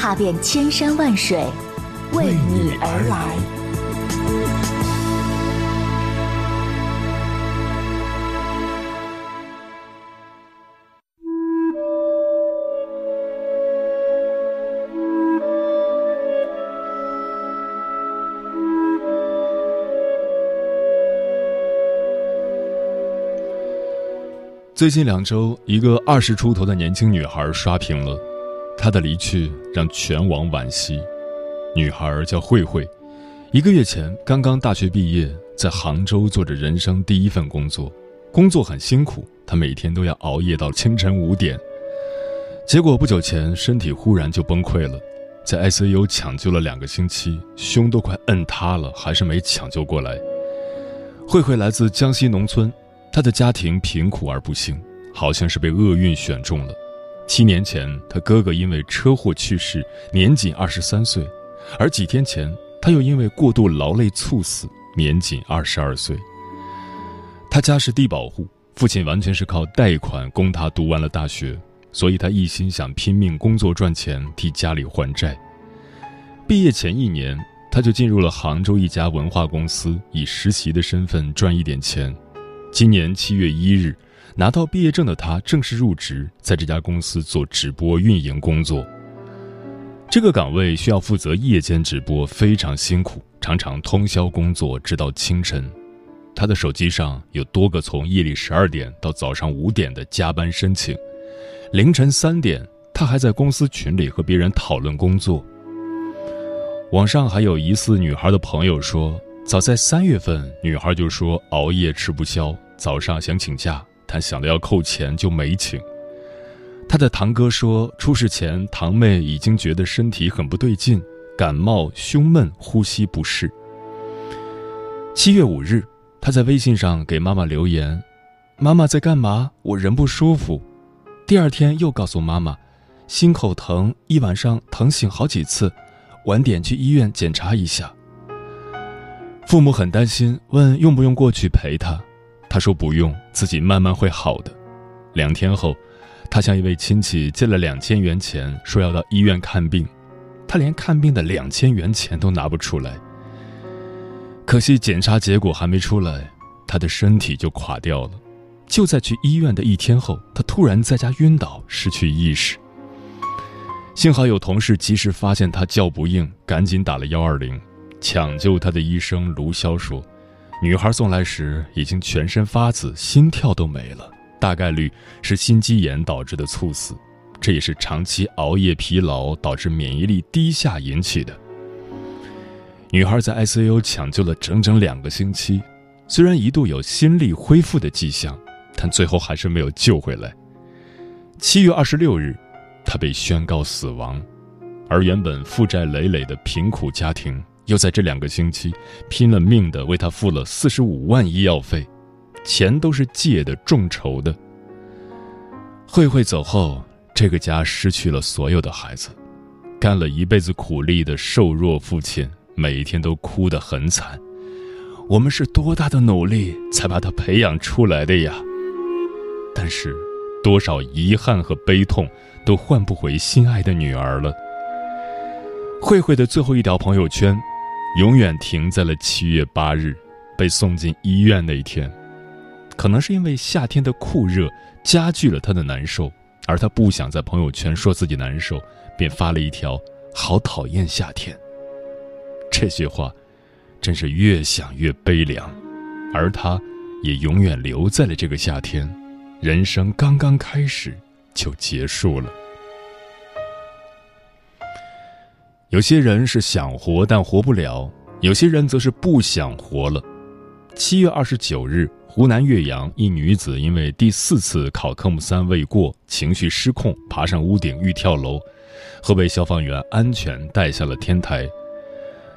踏遍千山万水，为你而来。最近两周，一个二十出头的年轻女孩刷屏了，她的离去让全网惋惜。女孩叫慧慧，一个月前刚刚大学毕业，在杭州做着人生第一份工作，工作很辛苦，她每天都要熬夜到清晨五点。结果不久前身体忽然就崩溃了，在 ICU 抢救了两个星期，胸都快摁塌了，还是没抢救过来。慧慧来自江西农村。她的家庭贫苦而不幸，好像是被厄运选中了。七年前，他哥哥因为车祸去世，年仅二十三岁；而几天前，他又因为过度劳累猝死，年仅二十二岁。他家是低保户，父亲完全是靠贷款供他读完了大学，所以他一心想拼命工作赚钱，替家里还债。毕业前一年，他就进入了杭州一家文化公司，以实习的身份赚一点钱。今年七月一日，拿到毕业证的他正式入职，在这家公司做直播运营工作。这个岗位需要负责夜间直播，非常辛苦，常常通宵工作直到清晨。他的手机上有多个从夜里十二点到早上五点的加班申请，凌晨三点，他还在公司群里和别人讨论工作。网上还有疑似女孩的朋友说。早在三月份，女孩就说熬夜吃不消，早上想请假，他想到要扣钱就没请。他的堂哥说，出事前堂妹已经觉得身体很不对劲，感冒、胸闷、呼吸不适。七月五日，他在微信上给妈妈留言：“妈妈在干嘛？我人不舒服。”第二天又告诉妈妈：“心口疼，一晚上疼醒好几次，晚点去医院检查一下。”父母很担心，问用不用过去陪他。他说不用，自己慢慢会好的。两天后，他向一位亲戚借了两千元钱，说要到医院看病。他连看病的两千元钱都拿不出来。可惜检查结果还没出来，他的身体就垮掉了。就在去医院的一天后，他突然在家晕倒，失去意识。幸好有同事及时发现他叫不应，赶紧打了幺二零。抢救他的医生卢潇说：“女孩送来时已经全身发紫，心跳都没了，大概率是心肌炎导致的猝死，这也是长期熬夜疲劳导致免疫力低下引起的。”女孩在 ICU 抢救了整整两个星期，虽然一度有心力恢复的迹象，但最后还是没有救回来。七月二十六日，她被宣告死亡，而原本负债累累的贫苦家庭。又在这两个星期，拼了命的为他付了四十五万医药费，钱都是借的，众筹的。慧慧走后，这个家失去了所有的孩子，干了一辈子苦力的瘦弱父亲，每一天都哭得很惨。我们是多大的努力才把他培养出来的呀？但是，多少遗憾和悲痛，都换不回心爱的女儿了。慧慧的最后一条朋友圈。永远停在了七月八日，被送进医院那一天。可能是因为夏天的酷热加剧了他的难受，而他不想在朋友圈说自己难受，便发了一条“好讨厌夏天”。这些话，真是越想越悲凉。而他，也永远留在了这个夏天。人生刚刚开始，就结束了。有些人是想活但活不了，有些人则是不想活了。七月二十九日，湖南岳阳一女子因为第四次考科目三未过，情绪失控，爬上屋顶欲跳楼，后被消防员安全带下了天台。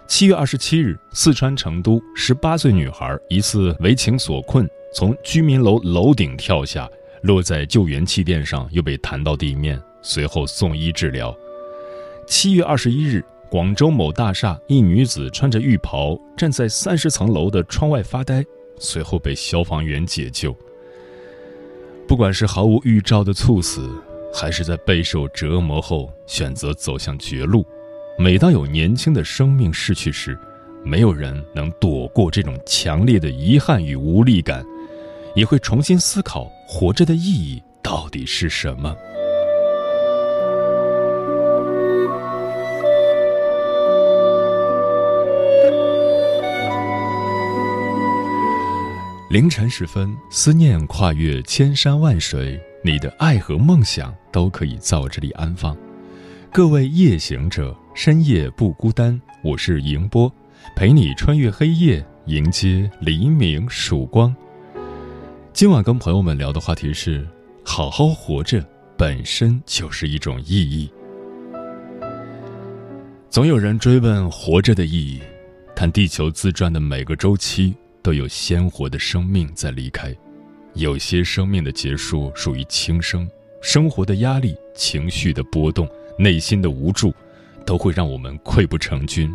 七月二十七日，四川成都十八岁女孩疑似为情所困，从居民楼楼顶跳下，落在救援气垫上，又被弹到地面，随后送医治疗。七月二十一日，广州某大厦一女子穿着浴袍站在三十层楼的窗外发呆，随后被消防员解救。不管是毫无预兆的猝死，还是在备受折磨后选择走向绝路。每当有年轻的生命逝去时，没有人能躲过这种强烈的遗憾与无力感，也会重新思考活着的意义到底是什么。凌晨时分，思念跨越千山万水，你的爱和梦想都可以在我这里安放。各位夜行者。深夜不孤单，我是迎波，陪你穿越黑夜，迎接黎明曙光。今晚跟朋友们聊的话题是：好好活着本身就是一种意义。总有人追问活着的意义，但地球自转的每个周期都有鲜活的生命在离开，有些生命的结束属于轻生，生活的压力、情绪的波动、内心的无助。都会让我们溃不成军。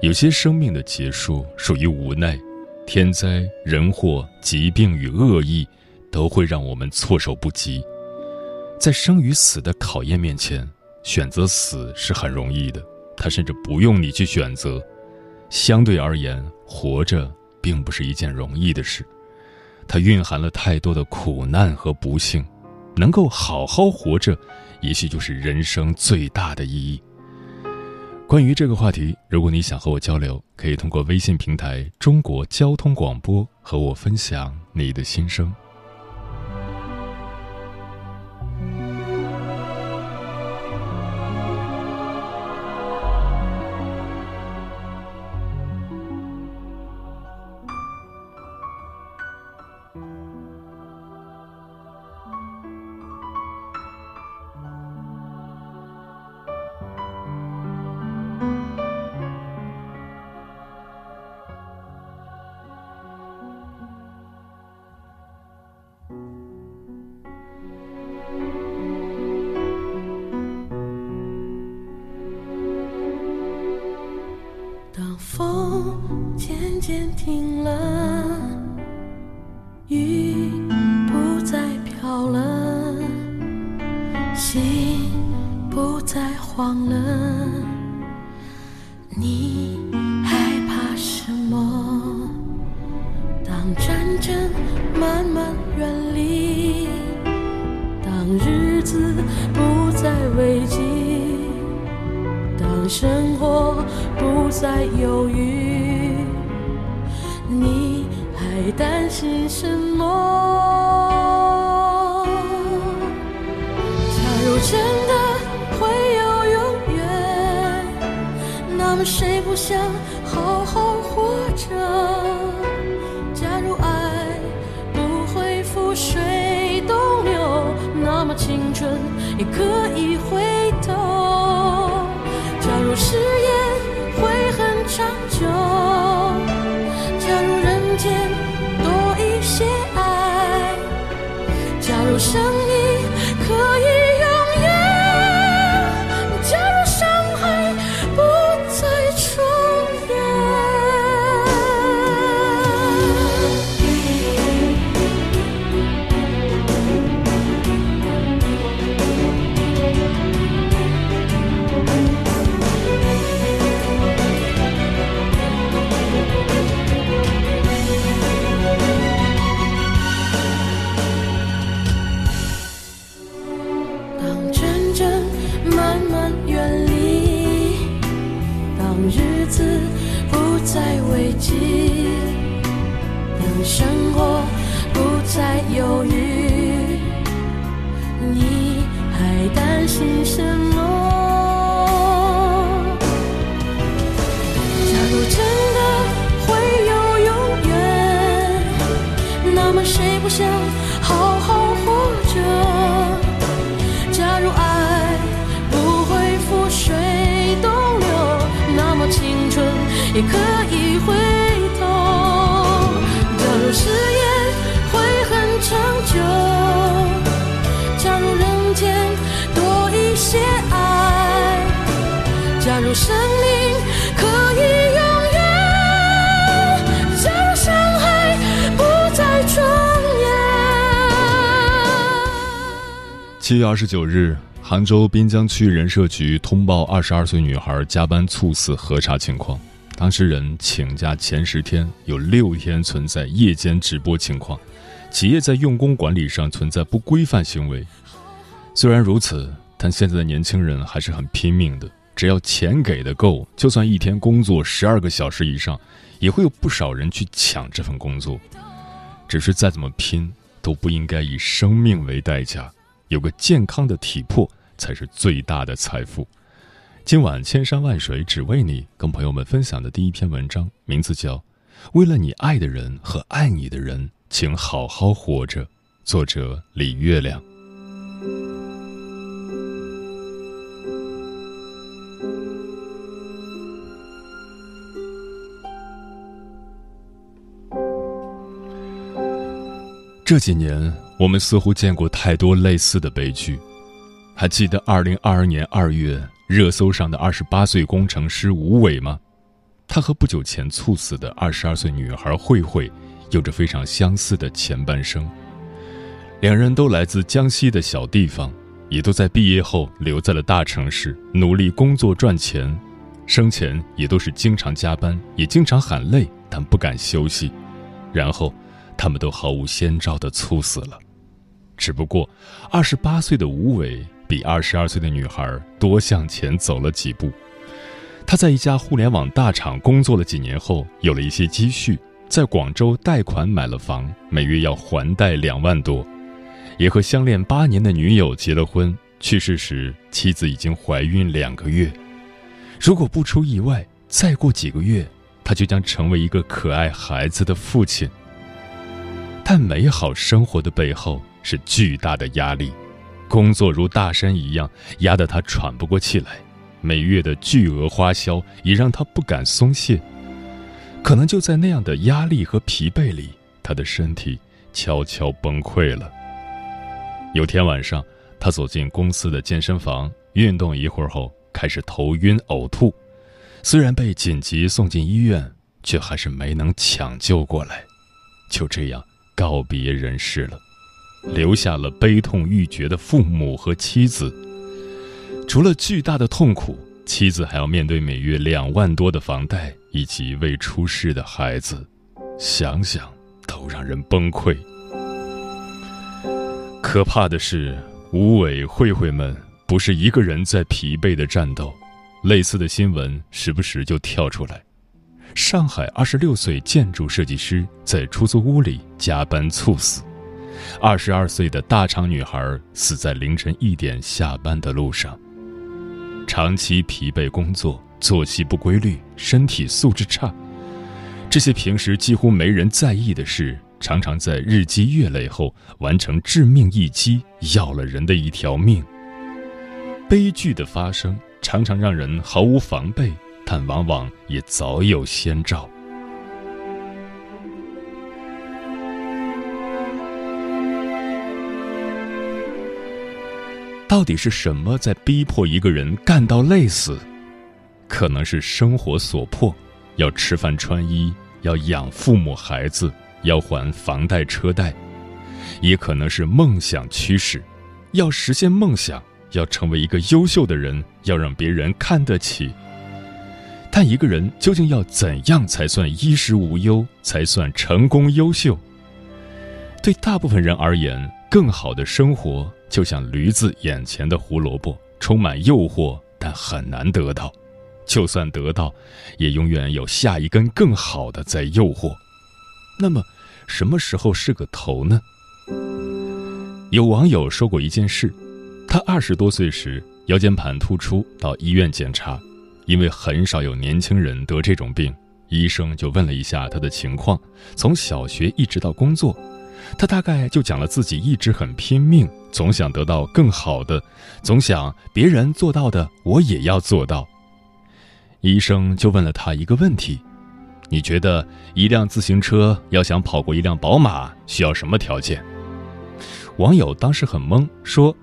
有些生命的结束属于无奈，天灾人祸、疾病与恶意，都会让我们措手不及。在生与死的考验面前，选择死是很容易的，它甚至不用你去选择。相对而言，活着并不是一件容易的事，它蕴含了太多的苦难和不幸。能够好好活着，也许就是人生最大的意义。关于这个话题，如果你想和我交流，可以通过微信平台“中国交通广播”和我分享你的心声。间停了。准也可以回头。假如誓言当真正慢慢远离，当日子不再危机，当生活不再忧郁，你还担心？七月二十九日。杭州滨江区人社局通报二十二岁女孩加班猝死核查情况，当事人请假前十天有六天存在夜间直播情况，企业在用工管理上存在不规范行为。虽然如此，但现在的年轻人还是很拼命的，只要钱给的够，就算一天工作十二个小时以上，也会有不少人去抢这份工作。只是再怎么拼，都不应该以生命为代价。有个健康的体魄才是最大的财富。今晚千山万水只为你，跟朋友们分享的第一篇文章，名字叫《为了你爱的人和爱你的人，请好好活着》，作者李月亮。这几年，我们似乎见过太多类似的悲剧。还记得二零二二年二月热搜上的二十八岁工程师吴伟吗？他和不久前猝死的二十二岁女孩慧慧有着非常相似的前半生。两人都来自江西的小地方，也都在毕业后留在了大城市，努力工作赚钱。生前也都是经常加班，也经常喊累，但不敢休息。然后。他们都毫无先兆的猝死了，只不过，二十八岁的吴伟比二十二岁的女孩多向前走了几步。他在一家互联网大厂工作了几年后，有了一些积蓄，在广州贷款买了房，每月要还贷两万多，也和相恋八年的女友结了婚。去世时，妻子已经怀孕两个月。如果不出意外，再过几个月，他就将成为一个可爱孩子的父亲。但美好生活的背后是巨大的压力，工作如大山一样压得他喘不过气来，每月的巨额花销也让他不敢松懈。可能就在那样的压力和疲惫里，他的身体悄悄崩溃了。有天晚上，他走进公司的健身房，运动一会儿后开始头晕呕吐，虽然被紧急送进医院，却还是没能抢救过来。就这样。告别人世了，留下了悲痛欲绝的父母和妻子。除了巨大的痛苦，妻子还要面对每月两万多的房贷以及未出世的孩子，想想都让人崩溃。可怕的是，吴伟、慧慧们不是一个人在疲惫的战斗，类似的新闻时不时就跳出来。上海二十六岁建筑设计师在出租屋里加班猝死，二十二岁的大厂女孩死在凌晨一点下班的路上。长期疲惫工作，作息不规律，身体素质差，这些平时几乎没人在意的事，常常在日积月累后完成致命一击，要了人的一条命。悲剧的发生常常让人毫无防备。但往往也早有先兆。到底是什么在逼迫一个人干到累死？可能是生活所迫，要吃饭穿衣，要养父母孩子，要还房贷车贷；也可能是梦想驱使，要实现梦想，要成为一个优秀的人，要让别人看得起。但一个人究竟要怎样才算衣食无忧，才算成功优秀？对大部分人而言，更好的生活就像驴子眼前的胡萝卜，充满诱惑，但很难得到。就算得到，也永远有下一根更好的在诱惑。那么，什么时候是个头呢？有网友说过一件事：他二十多岁时腰间盘突出，到医院检查。因为很少有年轻人得这种病，医生就问了一下他的情况，从小学一直到工作，他大概就讲了自己一直很拼命，总想得到更好的，总想别人做到的我也要做到。医生就问了他一个问题：“你觉得一辆自行车要想跑过一辆宝马，需要什么条件？”网友当时很懵，说：“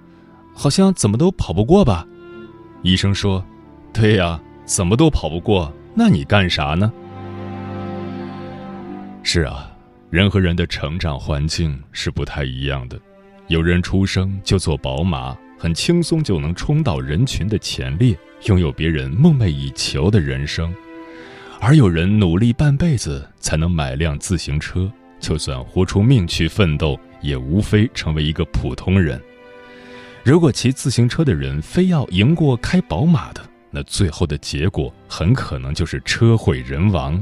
好像怎么都跑不过吧？”医生说：“对呀，怎么都跑不过，那你干啥呢？”是啊，人和人的成长环境是不太一样的。有人出生就坐宝马，很轻松就能冲到人群的前列，拥有别人梦寐以求的人生；而有人努力半辈子才能买辆自行车，就算豁出命去奋斗，也无非成为一个普通人。如果骑自行车的人非要赢过开宝马的，那最后的结果很可能就是车毁人亡。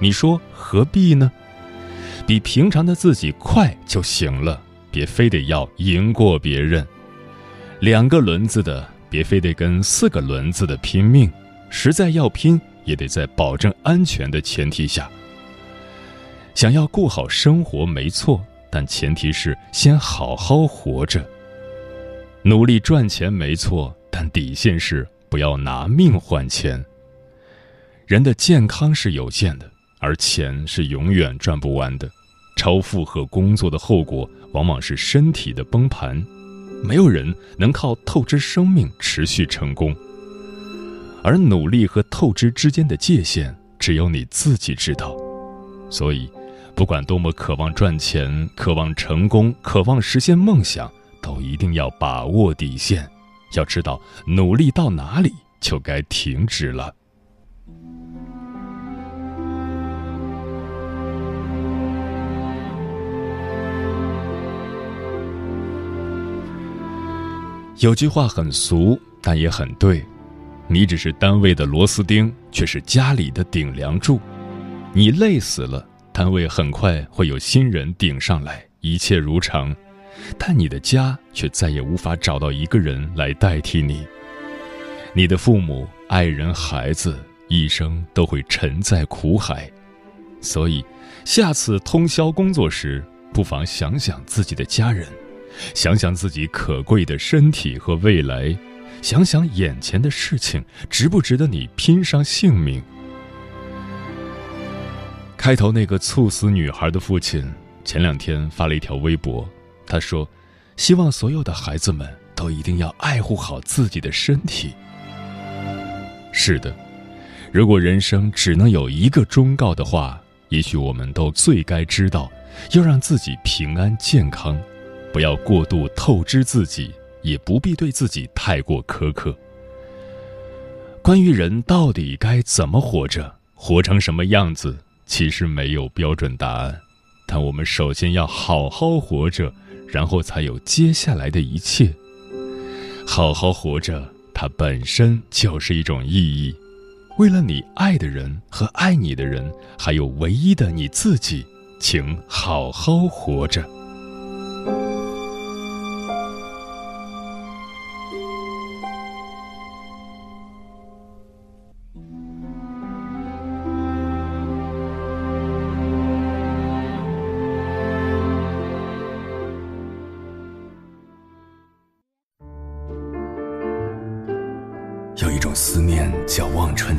你说何必呢？比平常的自己快就行了，别非得要赢过别人。两个轮子的，别非得跟四个轮子的拼命。实在要拼，也得在保证安全的前提下。想要过好生活没错，但前提是先好好活着。努力赚钱没错，但底线是不要拿命换钱。人的健康是有限的。而钱是永远赚不完的，超负荷工作的后果往往是身体的崩盘。没有人能靠透支生命持续成功，而努力和透支之间的界限只有你自己知道。所以，不管多么渴望赚钱、渴望成功、渴望实现梦想，都一定要把握底线，要知道努力到哪里就该停止了。有句话很俗，但也很对：你只是单位的螺丝钉，却是家里的顶梁柱。你累死了，单位很快会有新人顶上来，一切如常；但你的家却再也无法找到一个人来代替你。你的父母、爱人、孩子，一生都会沉在苦海。所以，下次通宵工作时，不妨想想自己的家人。想想自己可贵的身体和未来，想想眼前的事情值不值得你拼上性命。开头那个猝死女孩的父亲前两天发了一条微博，他说：“希望所有的孩子们都一定要爱护好自己的身体。”是的，如果人生只能有一个忠告的话，也许我们都最该知道，要让自己平安健康。不要过度透支自己，也不必对自己太过苛刻。关于人到底该怎么活着，活成什么样子，其实没有标准答案。但我们首先要好好活着，然后才有接下来的一切。好好活着，它本身就是一种意义。为了你爱的人和爱你的人，还有唯一的你自己，请好好活着。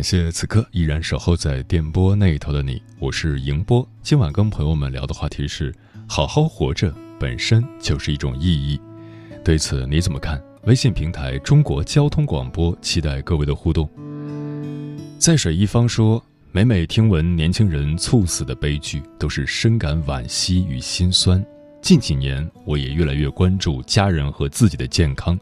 感谢此刻依然守候在电波那一头的你，我是迎波。今晚跟朋友们聊的话题是：好好活着本身就是一种意义。对此你怎么看？微信平台中国交通广播，期待各位的互动。在水一方说，每每听闻年轻人猝死的悲剧，都是深感惋惜与心酸。近几年，我也越来越关注家人和自己的健康。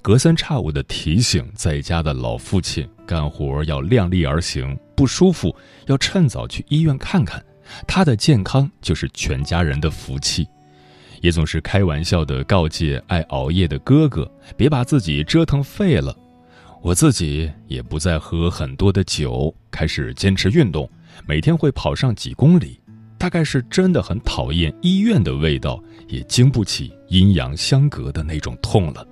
隔三差五的提醒在家的老父亲，干活要量力而行，不舒服要趁早去医院看看，他的健康就是全家人的福气。也总是开玩笑的告诫爱熬夜的哥哥，别把自己折腾废了。我自己也不再喝很多的酒，开始坚持运动，每天会跑上几公里。大概是真的很讨厌医院的味道，也经不起阴阳相隔的那种痛了。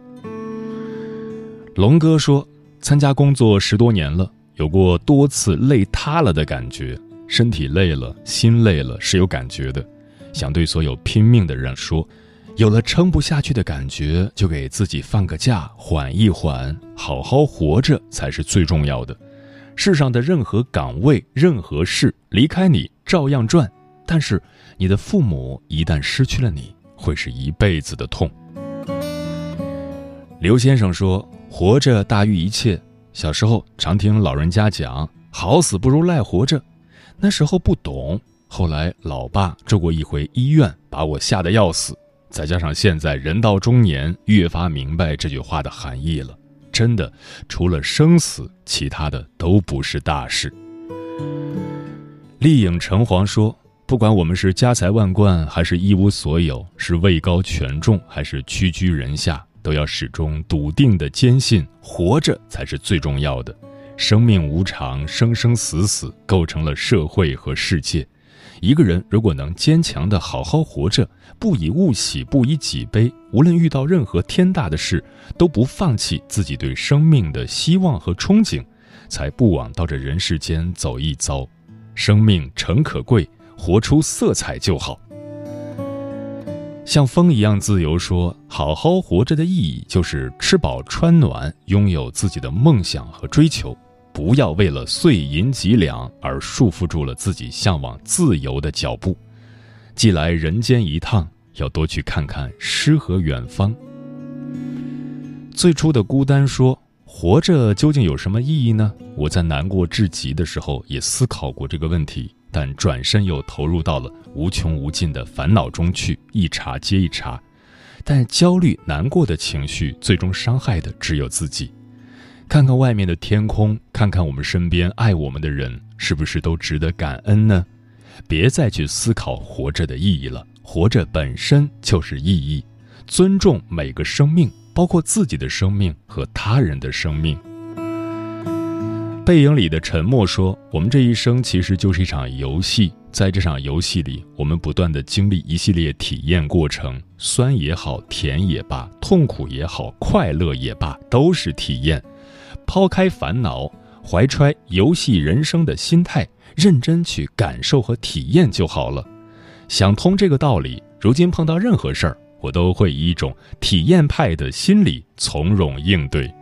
龙哥说，参加工作十多年了，有过多次累塌了的感觉，身体累了，心累了是有感觉的。想对所有拼命的人说，有了撑不下去的感觉，就给自己放个假，缓一缓，好好活着才是最重要的。世上的任何岗位、任何事，离开你照样转。但是，你的父母一旦失去了你，会是一辈子的痛。刘先生说：“活着大于一切。”小时候常听老人家讲“好死不如赖活着”，那时候不懂。后来老爸住过一回医院，把我吓得要死。再加上现在人到中年，越发明白这句话的含义了。真的，除了生死，其他的都不是大事。丽影橙黄说。不管我们是家财万贯还是一无所有，是位高权重还是屈居人下，都要始终笃定的坚信，活着才是最重要的。生命无常，生生死死构成了社会和世界。一个人如果能坚强的好好活着，不以物喜，不以己悲，无论遇到任何天大的事，都不放弃自己对生命的希望和憧憬，才不枉到这人世间走一遭。生命诚可贵。活出色彩就好，像风一样自由。说好好活着的意义，就是吃饱穿暖，拥有自己的梦想和追求，不要为了碎银几两而束缚住了自己向往自由的脚步。既来人间一趟，要多去看看诗和远方。最初的孤单说，活着究竟有什么意义呢？我在难过至极的时候，也思考过这个问题。但转身又投入到了无穷无尽的烦恼中去，一茬接一茬。但焦虑、难过的情绪，最终伤害的只有自己。看看外面的天空，看看我们身边爱我们的人，是不是都值得感恩呢？别再去思考活着的意义了，活着本身就是意义。尊重每个生命，包括自己的生命和他人的生命。背影里的沉默说：“我们这一生其实就是一场游戏，在这场游戏里，我们不断的经历一系列体验过程，酸也好，甜也罢，痛苦也好，快乐也罢，都是体验。抛开烦恼，怀揣游戏人生的心态，认真去感受和体验就好了。想通这个道理，如今碰到任何事儿，我都会以一种体验派的心理从容应对。”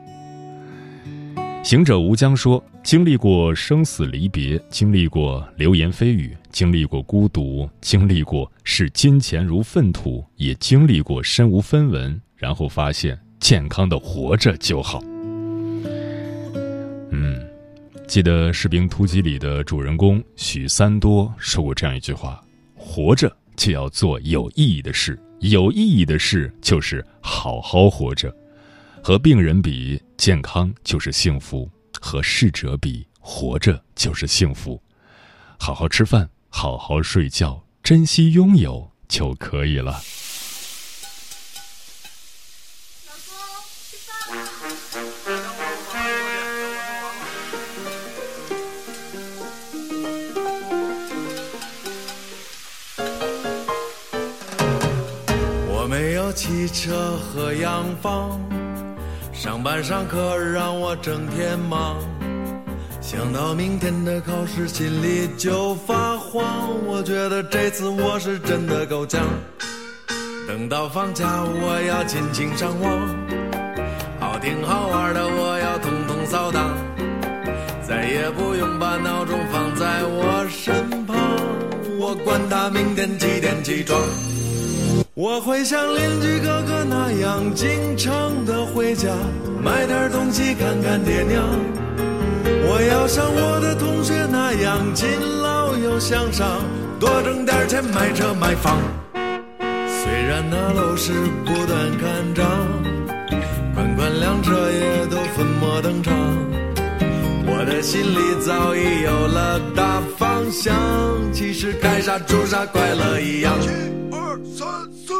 行者无疆说：“经历过生死离别，经历过流言蜚语，经历过孤独，经历过视金钱如粪土，也经历过身无分文，然后发现健康的活着就好。”嗯，记得《士兵突击》里的主人公许三多说过这样一句话：“活着就要做有意义的事，有意义的事就是好好活着。”和病人比，健康就是幸福；和逝者比，活着就是幸福。好好吃饭，好好睡觉，珍惜拥有就可以了。我没有汽车和洋房。上班上课让我整天忙，想到明天的考试心里就发慌。我觉得这次我是真的够呛。等到放假我要尽情上网，好听好玩的我要统统扫荡，再也不用把闹钟放在我身旁。我管他明天几点起床。我会像邻居哥哥那样经常的回家，买点东西看看爹娘。我要像我的同学那样勤劳又向上，多挣点钱买车买房。虽然那楼市不断看涨，款款辆车也都粉墨登场，我的心里早已有了大方向其实干啥做啥快乐一样。一二三四。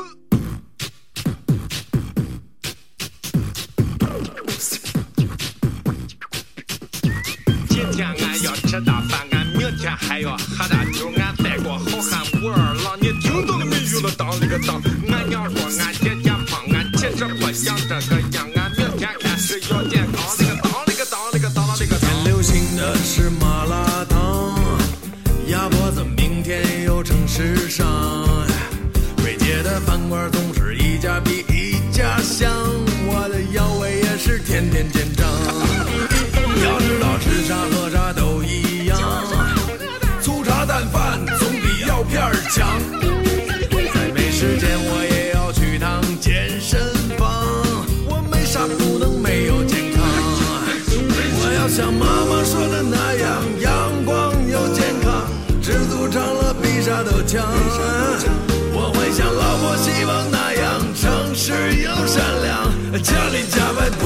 今天俺要吃大饭俺明天还要喝大酒俺带个好汉武二郎你听到了没？有当了个当俺娘说俺爹天胖俺其实不想这个样紧张。要知道吃啥喝啥都一样。粗茶淡饭总比药片强。再没时间我也要去趟健身房。我没啥不能没有健康。我要像妈妈说的那样，阳光又健康。知足常乐比啥都强。我会像老婆希望那样，诚实又善良。家里家外都。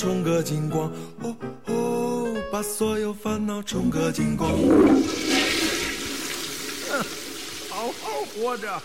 冲个精光，哦哦，把所有烦恼冲个精光。好好活着。